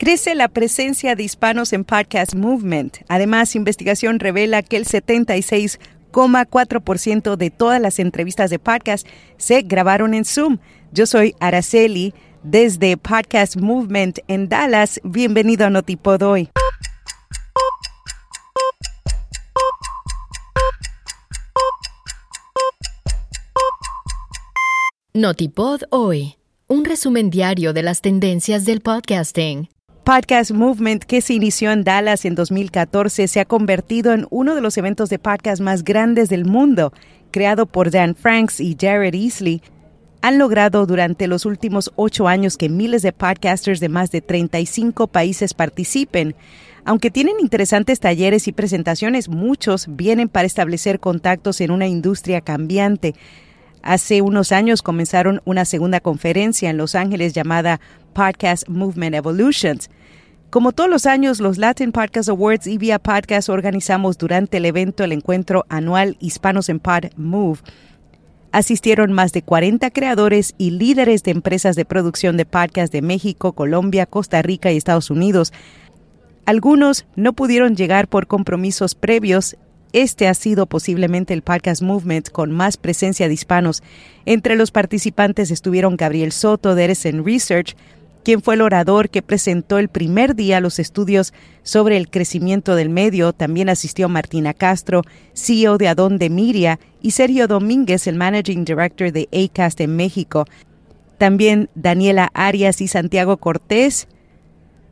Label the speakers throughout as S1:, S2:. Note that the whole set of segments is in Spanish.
S1: Crece la presencia de hispanos en Podcast Movement. Además, investigación revela que el 76,4% de todas las entrevistas de podcast se grabaron en Zoom. Yo soy Araceli desde Podcast Movement en Dallas. Bienvenido a Notipod hoy.
S2: Notipod hoy. Un resumen diario de las tendencias del podcasting.
S1: Podcast Movement, que se inició en Dallas en 2014, se ha convertido en uno de los eventos de podcast más grandes del mundo. Creado por Dan Franks y Jared Easley, han logrado durante los últimos ocho años que miles de podcasters de más de 35 países participen. Aunque tienen interesantes talleres y presentaciones, muchos vienen para establecer contactos en una industria cambiante. Hace unos años comenzaron una segunda conferencia en Los Ángeles llamada Podcast Movement Evolutions. Como todos los años, los Latin Podcast Awards y Via Podcast organizamos durante el evento el encuentro anual Hispanos en Pod Move. Asistieron más de 40 creadores y líderes de empresas de producción de podcast de México, Colombia, Costa Rica y Estados Unidos. Algunos no pudieron llegar por compromisos previos. Este ha sido posiblemente el podcast movement con más presencia de hispanos. Entre los participantes estuvieron Gabriel Soto de Edison Research, quien fue el orador que presentó el primer día los estudios sobre el crecimiento del medio. También asistió Martina Castro, CEO de Adón de Miria, y Sergio Domínguez, el Managing Director de ACAST en México. También Daniela Arias y Santiago Cortés,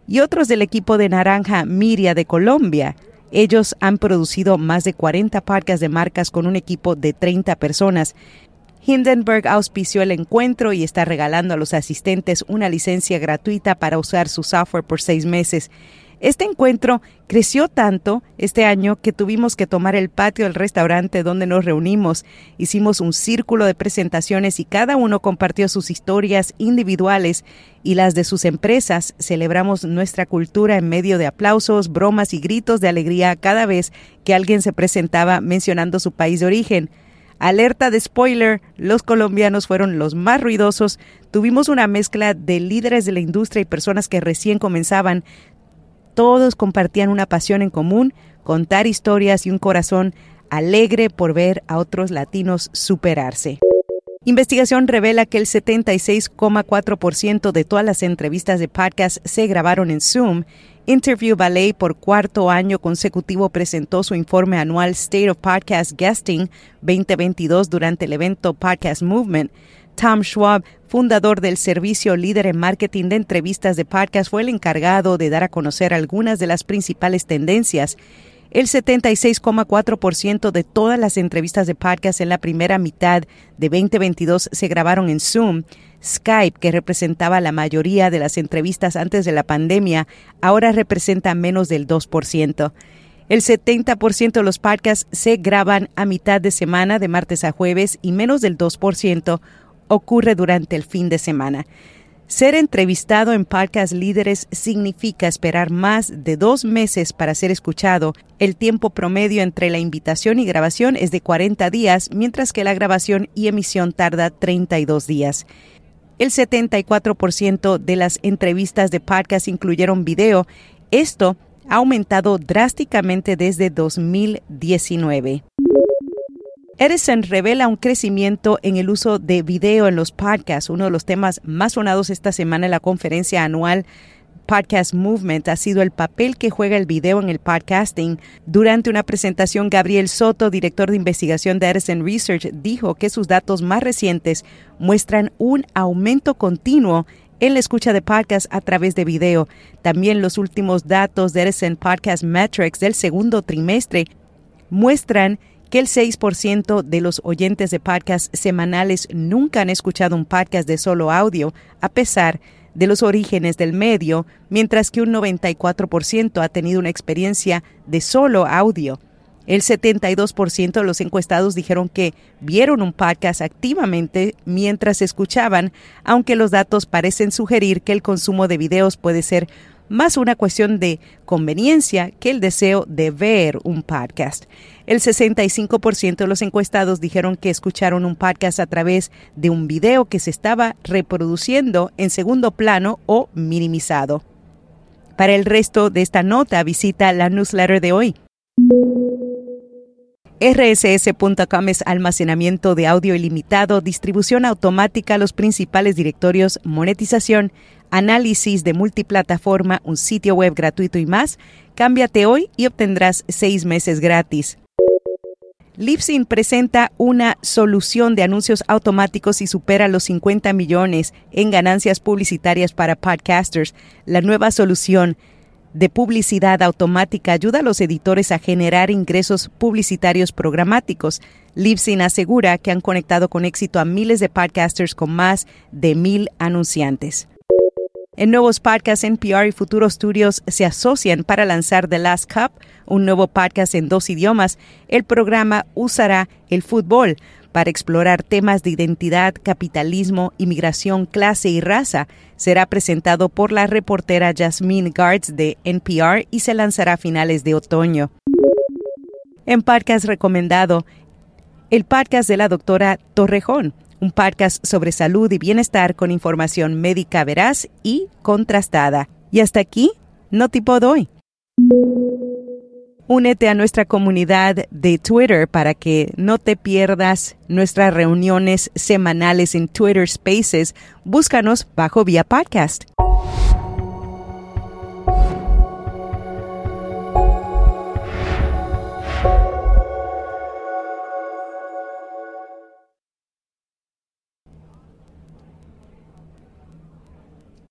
S1: y otros del equipo de Naranja Miria de Colombia. Ellos han producido más de 40 parques de marcas con un equipo de 30 personas. Hindenburg auspició el encuentro y está regalando a los asistentes una licencia gratuita para usar su software por seis meses. Este encuentro creció tanto este año que tuvimos que tomar el patio del restaurante donde nos reunimos. Hicimos un círculo de presentaciones y cada uno compartió sus historias individuales y las de sus empresas. Celebramos nuestra cultura en medio de aplausos, bromas y gritos de alegría cada vez que alguien se presentaba mencionando su país de origen. Alerta de spoiler, los colombianos fueron los más ruidosos. Tuvimos una mezcla de líderes de la industria y personas que recién comenzaban. Todos compartían una pasión en común, contar historias y un corazón alegre por ver a otros latinos superarse. Investigación revela que el 76,4% de todas las entrevistas de podcast se grabaron en Zoom Interview Ballet por cuarto año consecutivo presentó su informe anual State of Podcast Guesting 2022 durante el evento Podcast Movement. Tom Schwab, fundador del servicio líder en marketing de entrevistas de podcast, fue el encargado de dar a conocer algunas de las principales tendencias. El 76,4% de todas las entrevistas de podcast en la primera mitad de 2022 se grabaron en Zoom. Skype, que representaba la mayoría de las entrevistas antes de la pandemia, ahora representa menos del 2%. El 70% de los podcasts se graban a mitad de semana, de martes a jueves, y menos del 2% ocurre durante el fin de semana. Ser entrevistado en podcast líderes significa esperar más de dos meses para ser escuchado. El tiempo promedio entre la invitación y grabación es de 40 días, mientras que la grabación y emisión tarda 32 días. El 74% de las entrevistas de podcast incluyeron video. Esto ha aumentado drásticamente desde 2019. Edison revela un crecimiento en el uso de video en los podcasts. Uno de los temas más sonados esta semana en la conferencia anual Podcast Movement ha sido el papel que juega el video en el podcasting. Durante una presentación, Gabriel Soto, director de investigación de Edison Research, dijo que sus datos más recientes muestran un aumento continuo en la escucha de podcasts a través de video. También los últimos datos de Edison Podcast Metrics del segundo trimestre muestran que el 6% de los oyentes de podcasts semanales nunca han escuchado un podcast de solo audio, a pesar de los orígenes del medio, mientras que un 94% ha tenido una experiencia de solo audio. El 72% de los encuestados dijeron que vieron un podcast activamente mientras escuchaban, aunque los datos parecen sugerir que el consumo de videos puede ser más una cuestión de conveniencia que el deseo de ver un podcast. El 65% de los encuestados dijeron que escucharon un podcast a través de un video que se estaba reproduciendo en segundo plano o minimizado. Para el resto de esta nota, visita la newsletter de hoy. RSS.com es almacenamiento de audio ilimitado, distribución automática a los principales directorios, monetización, análisis de multiplataforma, un sitio web gratuito y más. Cámbiate hoy y obtendrás seis meses gratis. Libsyn presenta una solución de anuncios automáticos y supera los 50 millones en ganancias publicitarias para podcasters. La nueva solución de publicidad automática ayuda a los editores a generar ingresos publicitarios programáticos. Libsyn asegura que han conectado con éxito a miles de podcasters con más de mil anunciantes. En nuevos podcasts, NPR y Futuro Studios se asocian para lanzar The Last Cup, un nuevo podcast en dos idiomas. El programa usará el fútbol para explorar temas de identidad, capitalismo, inmigración, clase y raza. Será presentado por la reportera Jasmine Guards de NPR y se lanzará a finales de otoño. En podcast recomendado, el podcast de la doctora Torrejón un podcast sobre salud y bienestar con información médica veraz y contrastada. Y hasta aquí, no tipo doy. Únete a nuestra comunidad de Twitter para que no te pierdas nuestras reuniones semanales en Twitter Spaces. Búscanos bajo vía podcast.